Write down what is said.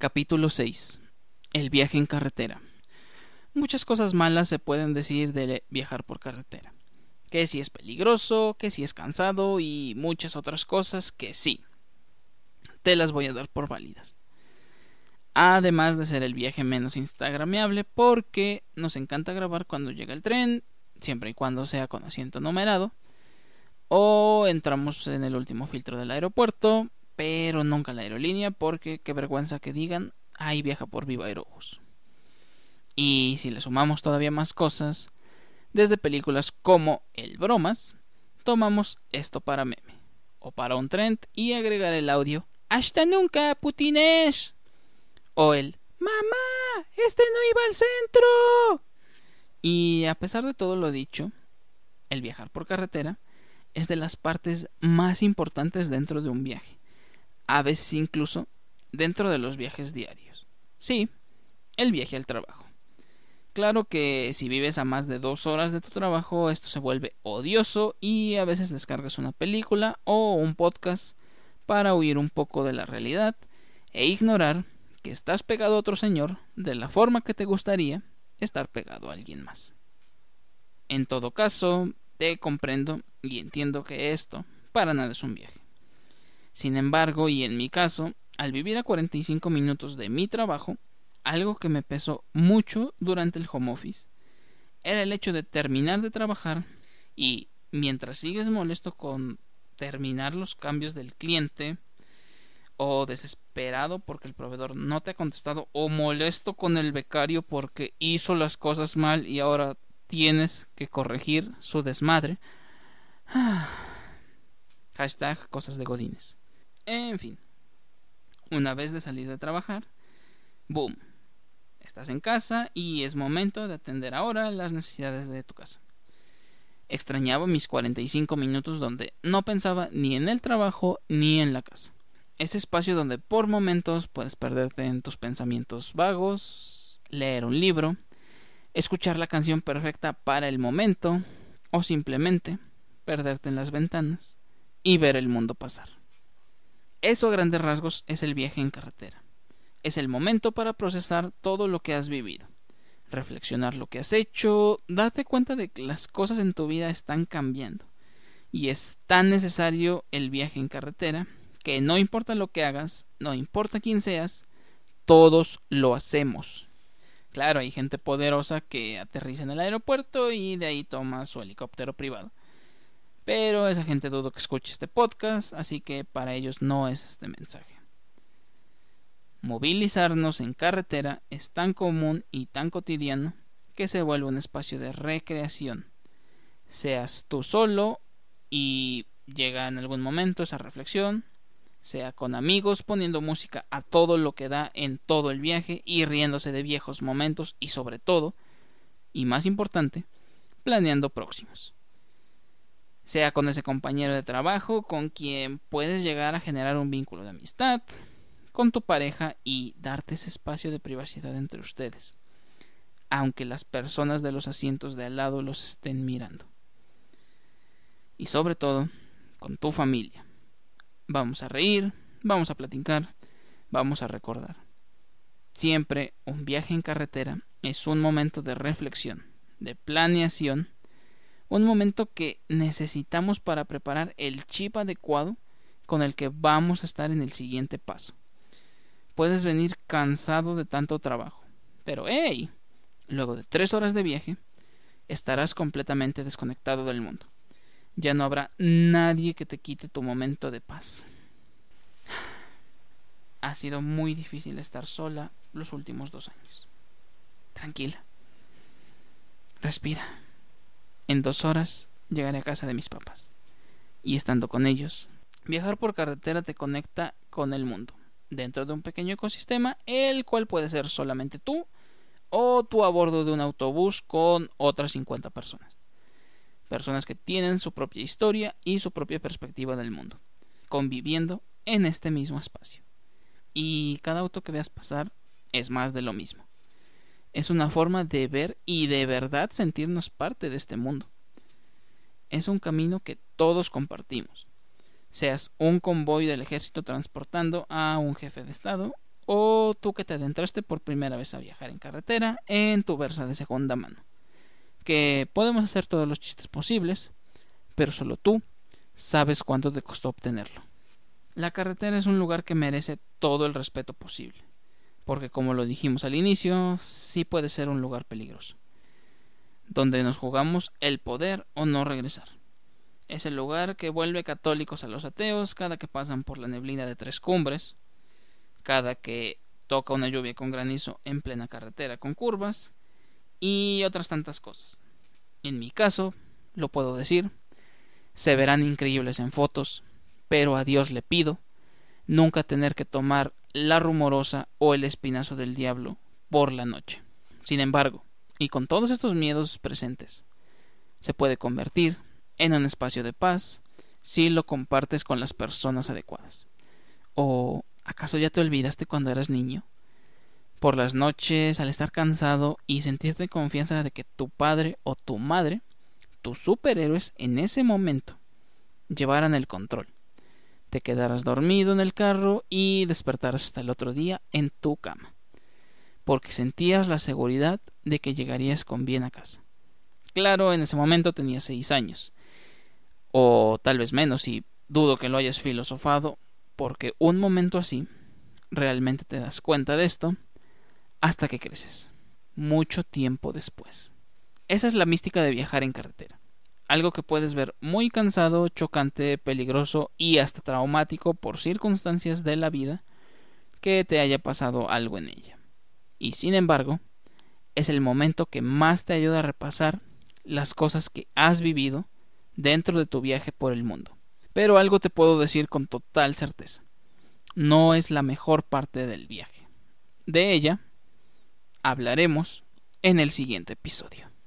Capítulo 6. El viaje en carretera. Muchas cosas malas se pueden decir de viajar por carretera. Que si es peligroso, que si es cansado y muchas otras cosas que sí. Te las voy a dar por válidas. Además de ser el viaje menos instagramiable porque nos encanta grabar cuando llega el tren, siempre y cuando sea con asiento numerado. O entramos en el último filtro del aeropuerto, pero nunca la aerolínea porque qué vergüenza que digan, ahí viaja por Viva Aerobús. Y si le sumamos todavía más cosas, desde películas como El Bromas, tomamos esto para meme, o para un trend y agregar el audio Hasta nunca, putines. O el Mamá, este no iba al centro. Y a pesar de todo lo dicho, el viajar por carretera es de las partes más importantes dentro de un viaje a veces incluso dentro de los viajes diarios. Sí, el viaje al trabajo. Claro que si vives a más de dos horas de tu trabajo, esto se vuelve odioso y a veces descargas una película o un podcast para huir un poco de la realidad e ignorar que estás pegado a otro señor de la forma que te gustaría estar pegado a alguien más. En todo caso, te comprendo y entiendo que esto para nada es un viaje. Sin embargo, y en mi caso, al vivir a 45 minutos de mi trabajo, algo que me pesó mucho durante el home office era el hecho de terminar de trabajar y mientras sigues molesto con terminar los cambios del cliente o desesperado porque el proveedor no te ha contestado o molesto con el becario porque hizo las cosas mal y ahora tienes que corregir su desmadre. Hashtag cosas de godines. En fin. Una vez de salir de trabajar, boom. Estás en casa y es momento de atender ahora las necesidades de tu casa. Extrañaba mis 45 minutos donde no pensaba ni en el trabajo ni en la casa. Ese espacio donde por momentos puedes perderte en tus pensamientos vagos, leer un libro, escuchar la canción perfecta para el momento o simplemente perderte en las ventanas y ver el mundo pasar. Eso a grandes rasgos es el viaje en carretera. Es el momento para procesar todo lo que has vivido, reflexionar lo que has hecho, darte cuenta de que las cosas en tu vida están cambiando. Y es tan necesario el viaje en carretera que no importa lo que hagas, no importa quién seas, todos lo hacemos. Claro, hay gente poderosa que aterriza en el aeropuerto y de ahí toma su helicóptero privado. Pero esa gente dudo que escuche este podcast, así que para ellos no es este mensaje. Movilizarnos en carretera es tan común y tan cotidiano que se vuelve un espacio de recreación. Seas tú solo y llega en algún momento esa reflexión, sea con amigos poniendo música a todo lo que da en todo el viaje y riéndose de viejos momentos y sobre todo, y más importante, planeando próximos sea con ese compañero de trabajo con quien puedes llegar a generar un vínculo de amistad, con tu pareja y darte ese espacio de privacidad entre ustedes, aunque las personas de los asientos de al lado los estén mirando. Y sobre todo, con tu familia. Vamos a reír, vamos a platicar, vamos a recordar. Siempre un viaje en carretera es un momento de reflexión, de planeación, un momento que necesitamos para preparar el chip adecuado con el que vamos a estar en el siguiente paso. Puedes venir cansado de tanto trabajo, pero hey, luego de tres horas de viaje, estarás completamente desconectado del mundo. Ya no habrá nadie que te quite tu momento de paz. Ha sido muy difícil estar sola los últimos dos años. Tranquila. Respira. En dos horas llegaré a casa de mis papás. Y estando con ellos, viajar por carretera te conecta con el mundo, dentro de un pequeño ecosistema, el cual puede ser solamente tú o tú a bordo de un autobús con otras 50 personas. Personas que tienen su propia historia y su propia perspectiva del mundo, conviviendo en este mismo espacio. Y cada auto que veas pasar es más de lo mismo es una forma de ver y de verdad sentirnos parte de este mundo. Es un camino que todos compartimos. Seas un convoy del ejército transportando a un jefe de Estado o tú que te adentraste por primera vez a viajar en carretera en tu Versa de segunda mano. Que podemos hacer todos los chistes posibles, pero solo tú sabes cuánto te costó obtenerlo. La carretera es un lugar que merece todo el respeto posible, porque como lo dijimos al inicio, sí puede ser un lugar peligroso, donde nos jugamos el poder o no regresar. Es el lugar que vuelve católicos a los ateos cada que pasan por la neblina de tres cumbres, cada que toca una lluvia con granizo en plena carretera con curvas y otras tantas cosas. En mi caso, lo puedo decir, se verán increíbles en fotos, pero a Dios le pido nunca tener que tomar la rumorosa o el espinazo del diablo por la noche. Sin embargo, y con todos estos miedos presentes, se puede convertir en un espacio de paz si lo compartes con las personas adecuadas. O ¿Acaso ya te olvidaste cuando eras niño? Por las noches, al estar cansado y sentirte confianza de que tu padre o tu madre, tus superhéroes en ese momento, llevaran el control. Te quedarás dormido en el carro y despertarás hasta el otro día en tu cama, porque sentías la seguridad de que llegarías con bien a casa. Claro, en ese momento tenías seis años, o tal vez menos, y dudo que lo hayas filosofado porque un momento así realmente te das cuenta de esto hasta que creces, mucho tiempo después. Esa es la mística de viajar en carretera. Algo que puedes ver muy cansado, chocante, peligroso y hasta traumático por circunstancias de la vida que te haya pasado algo en ella. Y sin embargo, es el momento que más te ayuda a repasar las cosas que has vivido dentro de tu viaje por el mundo. Pero algo te puedo decir con total certeza. No es la mejor parte del viaje. De ella hablaremos en el siguiente episodio.